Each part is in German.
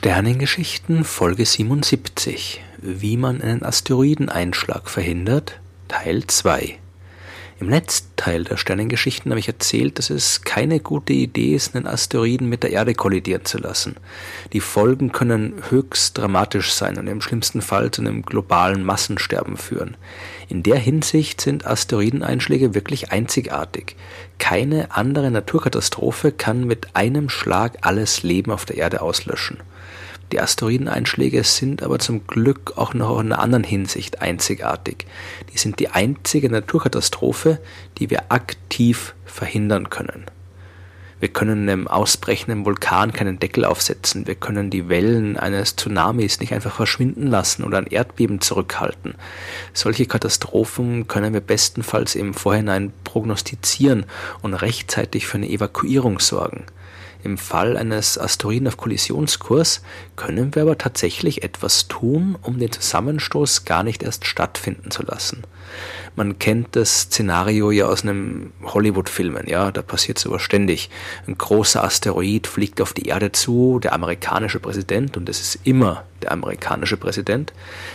Sternengeschichten Folge 77 Wie man einen Asteroideneinschlag verhindert Teil 2 Im letzten Teil der Sternengeschichten habe ich erzählt, dass es keine gute Idee ist, einen Asteroiden mit der Erde kollidieren zu lassen. Die Folgen können höchst dramatisch sein und im schlimmsten Fall zu einem globalen Massensterben führen. In der Hinsicht sind Asteroideneinschläge wirklich einzigartig. Keine andere Naturkatastrophe kann mit einem Schlag alles Leben auf der Erde auslöschen. Die Asteroideneinschläge sind aber zum Glück auch noch in einer anderen Hinsicht einzigartig. Die sind die einzige Naturkatastrophe, die wir aktiv verhindern können. Wir können einem ausbrechenden Vulkan keinen Deckel aufsetzen. Wir können die Wellen eines Tsunamis nicht einfach verschwinden lassen oder ein Erdbeben zurückhalten. Solche Katastrophen können wir bestenfalls im Vorhinein prognostizieren und rechtzeitig für eine Evakuierung sorgen. Im Fall eines Asteroiden auf Kollisionskurs können wir aber tatsächlich etwas tun, um den Zusammenstoß gar nicht erst stattfinden zu lassen. Man kennt das Szenario ja aus einem Hollywood-Filmen, ja, da passiert sowas ständig. Ein großer Asteroid fliegt auf die Erde zu, der amerikanische Präsident, und es ist immer der amerikanische Präsident,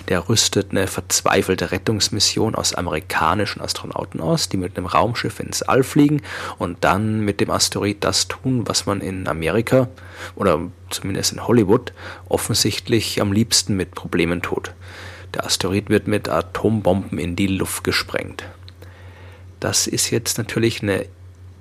der rüstet eine verzweifelte Rettungsmission aus amerikanischen Astronauten aus, die mit einem Raumschiff ins All fliegen und dann mit dem Asteroid das tun, was man in Amerika oder zumindest in Hollywood offensichtlich am liebsten mit Problemen tut. Der Asteroid wird mit Atombomben in die Luft gesprengt. Das ist jetzt natürlich eine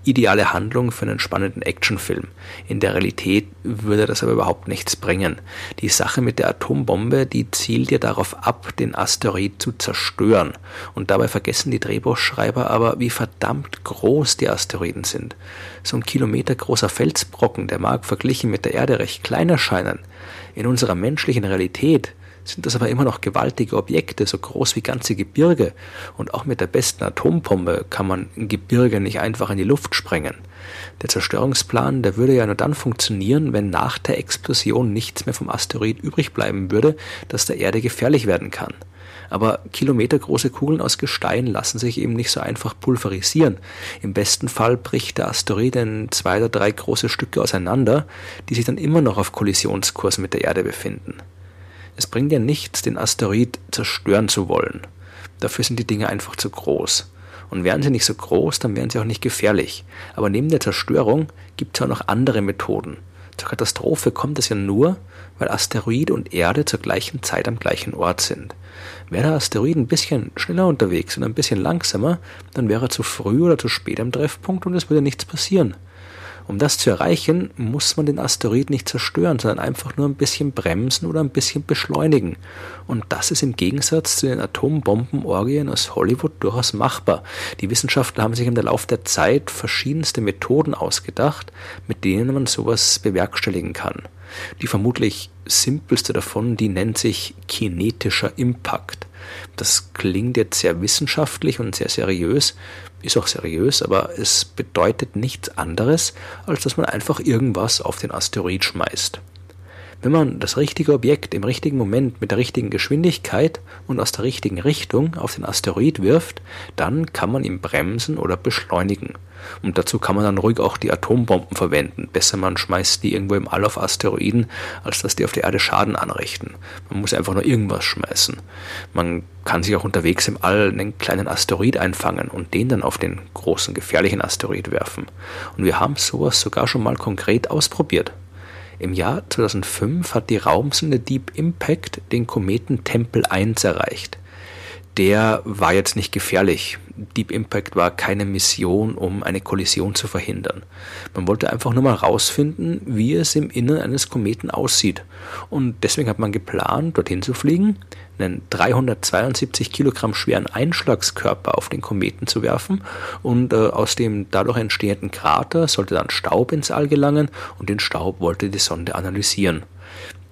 ideale Handlung für einen spannenden Actionfilm. In der Realität würde das aber überhaupt nichts bringen. Die Sache mit der Atombombe, die zielt ja darauf ab, den Asteroid zu zerstören. Und dabei vergessen die Drehbuchschreiber aber, wie verdammt groß die Asteroiden sind. So ein kilometergroßer Felsbrocken, der mag verglichen mit der Erde recht klein erscheinen. In unserer menschlichen Realität sind das aber immer noch gewaltige Objekte, so groß wie ganze Gebirge. Und auch mit der besten Atompombe kann man ein Gebirge nicht einfach in die Luft sprengen. Der Zerstörungsplan, der würde ja nur dann funktionieren, wenn nach der Explosion nichts mehr vom Asteroid übrig bleiben würde, das der Erde gefährlich werden kann. Aber kilometergroße Kugeln aus Gestein lassen sich eben nicht so einfach pulverisieren. Im besten Fall bricht der Asteroid in zwei oder drei große Stücke auseinander, die sich dann immer noch auf Kollisionskurs mit der Erde befinden. Es bringt ja nichts, den Asteroid zerstören zu wollen. Dafür sind die Dinge einfach zu groß. Und wären sie nicht so groß, dann wären sie auch nicht gefährlich. Aber neben der Zerstörung gibt es auch noch andere Methoden. Zur Katastrophe kommt es ja nur, weil Asteroid und Erde zur gleichen Zeit am gleichen Ort sind. Wäre der Asteroid ein bisschen schneller unterwegs und ein bisschen langsamer, dann wäre er zu früh oder zu spät am Treffpunkt und es würde nichts passieren. Um das zu erreichen, muss man den Asteroid nicht zerstören, sondern einfach nur ein bisschen bremsen oder ein bisschen beschleunigen. Und das ist im Gegensatz zu den Atombombenorgien aus Hollywood durchaus machbar. Die Wissenschaftler haben sich im Lauf der Zeit verschiedenste Methoden ausgedacht, mit denen man sowas bewerkstelligen kann. Die vermutlich simpelste davon, die nennt sich kinetischer Impact. Das klingt jetzt sehr wissenschaftlich und sehr seriös, ist auch seriös, aber es bedeutet nichts anderes, als dass man einfach irgendwas auf den Asteroid schmeißt. Wenn man das richtige Objekt im richtigen Moment mit der richtigen Geschwindigkeit und aus der richtigen Richtung auf den Asteroid wirft, dann kann man ihn bremsen oder beschleunigen. Und dazu kann man dann ruhig auch die Atombomben verwenden. Besser man schmeißt die irgendwo im All auf Asteroiden, als dass die auf der Erde Schaden anrichten. Man muss einfach nur irgendwas schmeißen. Man kann sich auch unterwegs im All einen kleinen Asteroid einfangen und den dann auf den großen gefährlichen Asteroid werfen. Und wir haben sowas sogar schon mal konkret ausprobiert. Im Jahr 2005 hat die Raumsonde Deep Impact den Kometen Tempel 1 erreicht. Der war jetzt nicht gefährlich. Deep Impact war keine Mission, um eine Kollision zu verhindern. Man wollte einfach nur mal rausfinden, wie es im Innern eines Kometen aussieht. Und deswegen hat man geplant, dorthin zu fliegen, einen 372 Kilogramm schweren Einschlagskörper auf den Kometen zu werfen und äh, aus dem dadurch entstehenden Krater sollte dann Staub ins All gelangen und den Staub wollte die Sonde analysieren.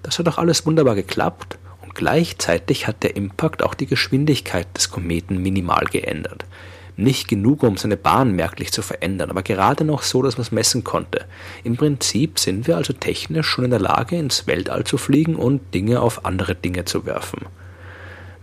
Das hat auch alles wunderbar geklappt gleichzeitig hat der Impact auch die Geschwindigkeit des Kometen minimal geändert. Nicht genug, um seine Bahn merklich zu verändern, aber gerade noch so, dass man es messen konnte. Im Prinzip sind wir also technisch schon in der Lage, ins Weltall zu fliegen und Dinge auf andere Dinge zu werfen.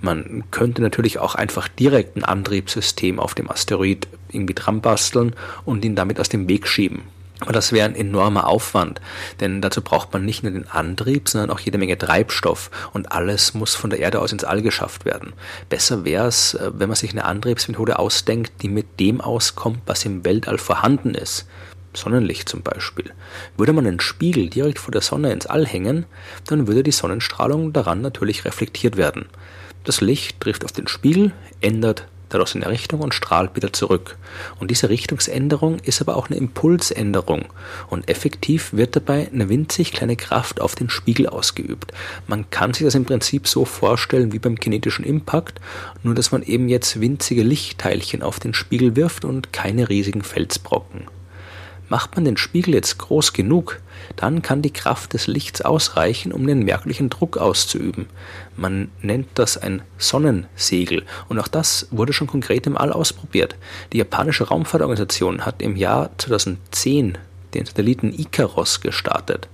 Man könnte natürlich auch einfach direkt ein Antriebssystem auf dem Asteroid irgendwie dran basteln und ihn damit aus dem Weg schieben. Aber das wäre ein enormer Aufwand, denn dazu braucht man nicht nur den Antrieb, sondern auch jede Menge Treibstoff und alles muss von der Erde aus ins All geschafft werden. Besser wäre es, äh, wenn man sich eine Antriebsmethode ausdenkt, die mit dem auskommt, was im Weltall vorhanden ist. Sonnenlicht zum Beispiel. Würde man einen Spiegel direkt vor der Sonne ins All hängen, dann würde die Sonnenstrahlung daran natürlich reflektiert werden. Das Licht trifft auf den Spiegel, ändert daraus in der Richtung und strahlt wieder zurück. Und diese Richtungsänderung ist aber auch eine Impulsänderung. Und effektiv wird dabei eine winzig kleine Kraft auf den Spiegel ausgeübt. Man kann sich das im Prinzip so vorstellen wie beim kinetischen Impact, nur dass man eben jetzt winzige Lichtteilchen auf den Spiegel wirft und keine riesigen Felsbrocken. Macht man den Spiegel jetzt groß genug, dann kann die Kraft des Lichts ausreichen, um den merklichen Druck auszuüben. Man nennt das ein Sonnensegel und auch das wurde schon konkret im All ausprobiert. Die japanische Raumfahrtorganisation hat im Jahr 2010 den Satelliten Icaros gestartet.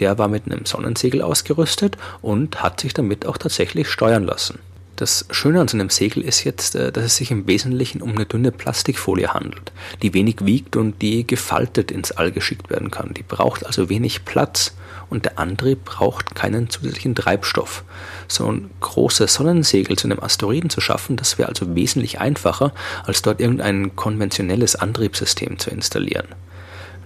Der war mit einem Sonnensegel ausgerüstet und hat sich damit auch tatsächlich steuern lassen. Das Schöne an so einem Segel ist jetzt, äh, dass es sich im Wesentlichen um eine dünne Plastikfolie handelt, die wenig wiegt und die gefaltet ins All geschickt werden kann. Die braucht also wenig Platz und der Antrieb braucht keinen zusätzlichen Treibstoff. So ein großes Sonnensegel zu einem Asteroiden zu schaffen, das wäre also wesentlich einfacher, als dort irgendein konventionelles Antriebssystem zu installieren.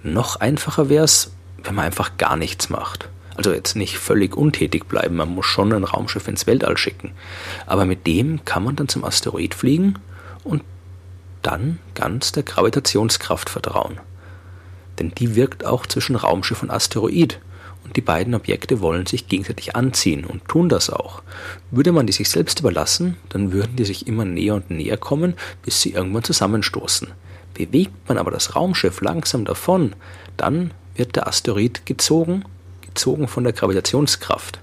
Noch einfacher wäre es, wenn man einfach gar nichts macht. Also jetzt nicht völlig untätig bleiben, man muss schon ein Raumschiff ins Weltall schicken. Aber mit dem kann man dann zum Asteroid fliegen und dann ganz der Gravitationskraft vertrauen. Denn die wirkt auch zwischen Raumschiff und Asteroid. Und die beiden Objekte wollen sich gegenseitig anziehen und tun das auch. Würde man die sich selbst überlassen, dann würden die sich immer näher und näher kommen, bis sie irgendwann zusammenstoßen. Bewegt man aber das Raumschiff langsam davon, dann wird der Asteroid gezogen gezogen von der Gravitationskraft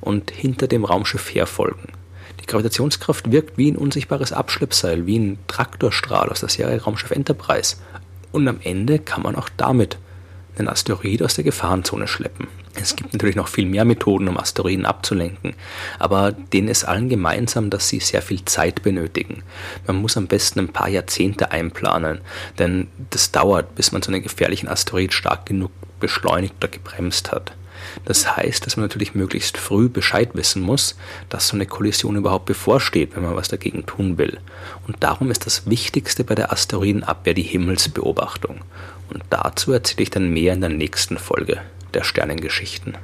und hinter dem Raumschiff herfolgen. Die Gravitationskraft wirkt wie ein unsichtbares Abschleppseil, wie ein Traktorstrahl aus der Serie Raumschiff Enterprise. Und am Ende kann man auch damit einen Asteroid aus der Gefahrenzone schleppen. Es gibt natürlich noch viel mehr Methoden, um Asteroiden abzulenken, aber denen ist allen gemeinsam, dass sie sehr viel Zeit benötigen. Man muss am besten ein paar Jahrzehnte einplanen, denn das dauert, bis man so einen gefährlichen Asteroid stark genug beschleunigt oder gebremst hat. Das heißt, dass man natürlich möglichst früh Bescheid wissen muss, dass so eine Kollision überhaupt bevorsteht, wenn man was dagegen tun will. Und darum ist das Wichtigste bei der Asteroidenabwehr die Himmelsbeobachtung. Und dazu erzähle ich dann mehr in der nächsten Folge der Sternengeschichten.